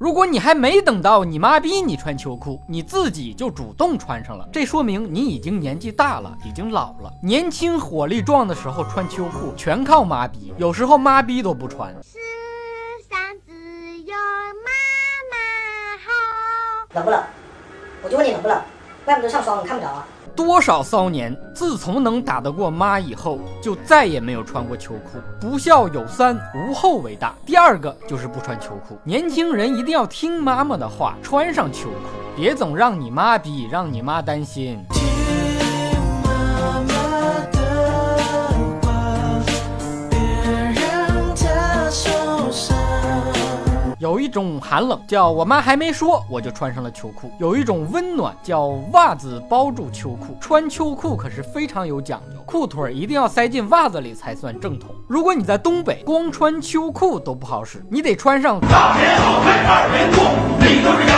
如果你还没等到你妈逼你穿秋裤，你自己就主动穿上了，这说明你已经年纪大了，已经老了。年轻火力壮的时候穿秋裤，全靠妈逼，有时候妈逼都不穿。世上只有妈妈好。冷不冷？我就问你冷不冷？怪不得上骚，你看不着啊。多少骚年，自从能打得过妈以后，就再也没有穿过秋裤。不孝有三，无后为大。第二个就是不穿秋裤。年轻人一定要听妈妈的话，穿上秋裤，别总让你妈逼，让你妈担心。一种寒冷，叫我妈还没说，我就穿上了秋裤；有一种温暖，叫袜子包住秋裤。穿秋裤可是非常有讲究，裤腿一定要塞进袜子里才算正统。如果你在东北，光穿秋裤都不好使，你得穿上。大棉袄配二棉裤，里头是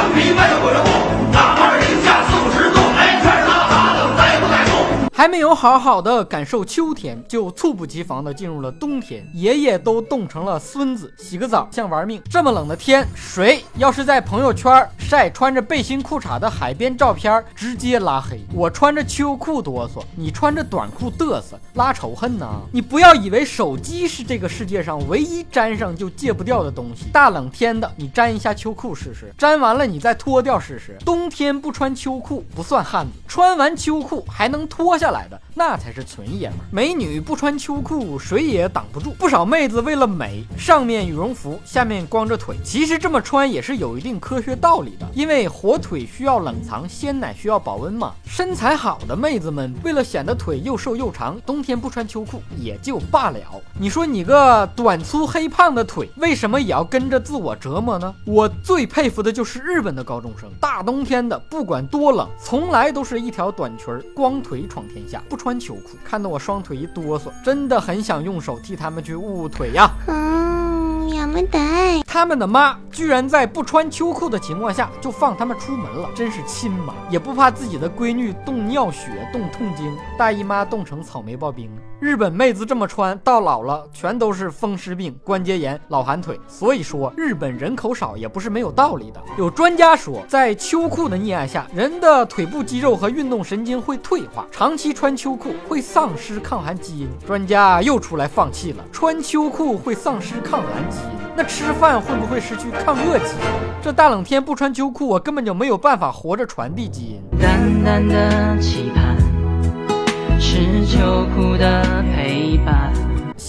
还没有好好的感受秋天，就猝不及防的进入了冬天。爷爷都冻成了孙子，洗个澡像玩命。这么冷的天，谁要是在朋友圈晒穿着背心裤衩的海边照片，直接拉黑。我穿着秋裤哆嗦，你穿着短裤嘚瑟，拉仇恨呢？你不要以为手机是这个世界上唯一粘上就戒不掉的东西。大冷天的，你粘一下秋裤试试，粘完了你再脱掉试试。冬天不穿秋裤不算汉子，穿完秋裤还能脱下来的，那才是纯爷们儿。美女不穿秋裤，谁也挡不住。不少妹子为了美，上面羽绒服，下面光着腿。其实这么穿也是有一定科学道理的，因为火腿需要冷藏，鲜奶需要保温嘛。身材好的妹子们为了显得腿又瘦又长，冬天不穿秋裤也就罢了。你说你个短粗黑胖的腿，为什么也要跟着自我折磨呢？我最佩服的就是日本的高中生，大冬天的不管多冷，从来都是一条短裙，光腿闯天下，不穿秋裤，看得我双腿一哆嗦，真的很想用手替他们去捂捂腿呀。嗯，要么得。他们的妈居然在不穿秋裤的情况下就放他们出门了，真是亲妈，也不怕自己的闺女冻尿血、冻痛经，大姨妈冻成草莓刨冰。日本妹子这么穿到老了，全都是风湿病、关节炎、老寒腿。所以说，日本人口少也不是没有道理的。有专家说，在秋裤的溺爱下，人的腿部肌肉和运动神经会退化，长期穿秋裤会丧失抗寒基因。专家又出来放弃了，穿秋裤会丧失抗寒基因，那吃饭会不会失去抗热基因？这大冷天不穿秋裤，我根本就没有办法活着传递基因。淡淡的期盼，是秋裤的。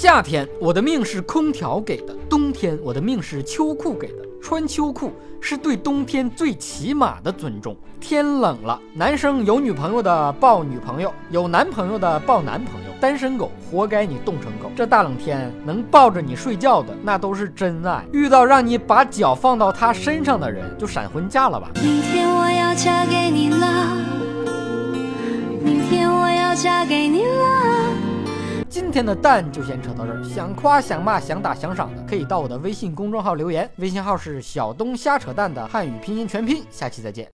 夏天我的命是空调给的，冬天我的命是秋裤给的。穿秋裤是对冬天最起码的尊重。天冷了，男生有女朋友的抱女朋友，有男朋友的抱男朋友。单身狗活该你冻成狗。这大冷天能抱着你睡觉的，那都是真爱。遇到让你把脚放到他身上的人，就闪婚嫁了吧。明天我要嫁给你了，今天的蛋就先扯到这儿，想夸想骂想打想赏的，可以到我的微信公众号留言，微信号是小东瞎扯蛋的汉语拼音全拼。下期再见。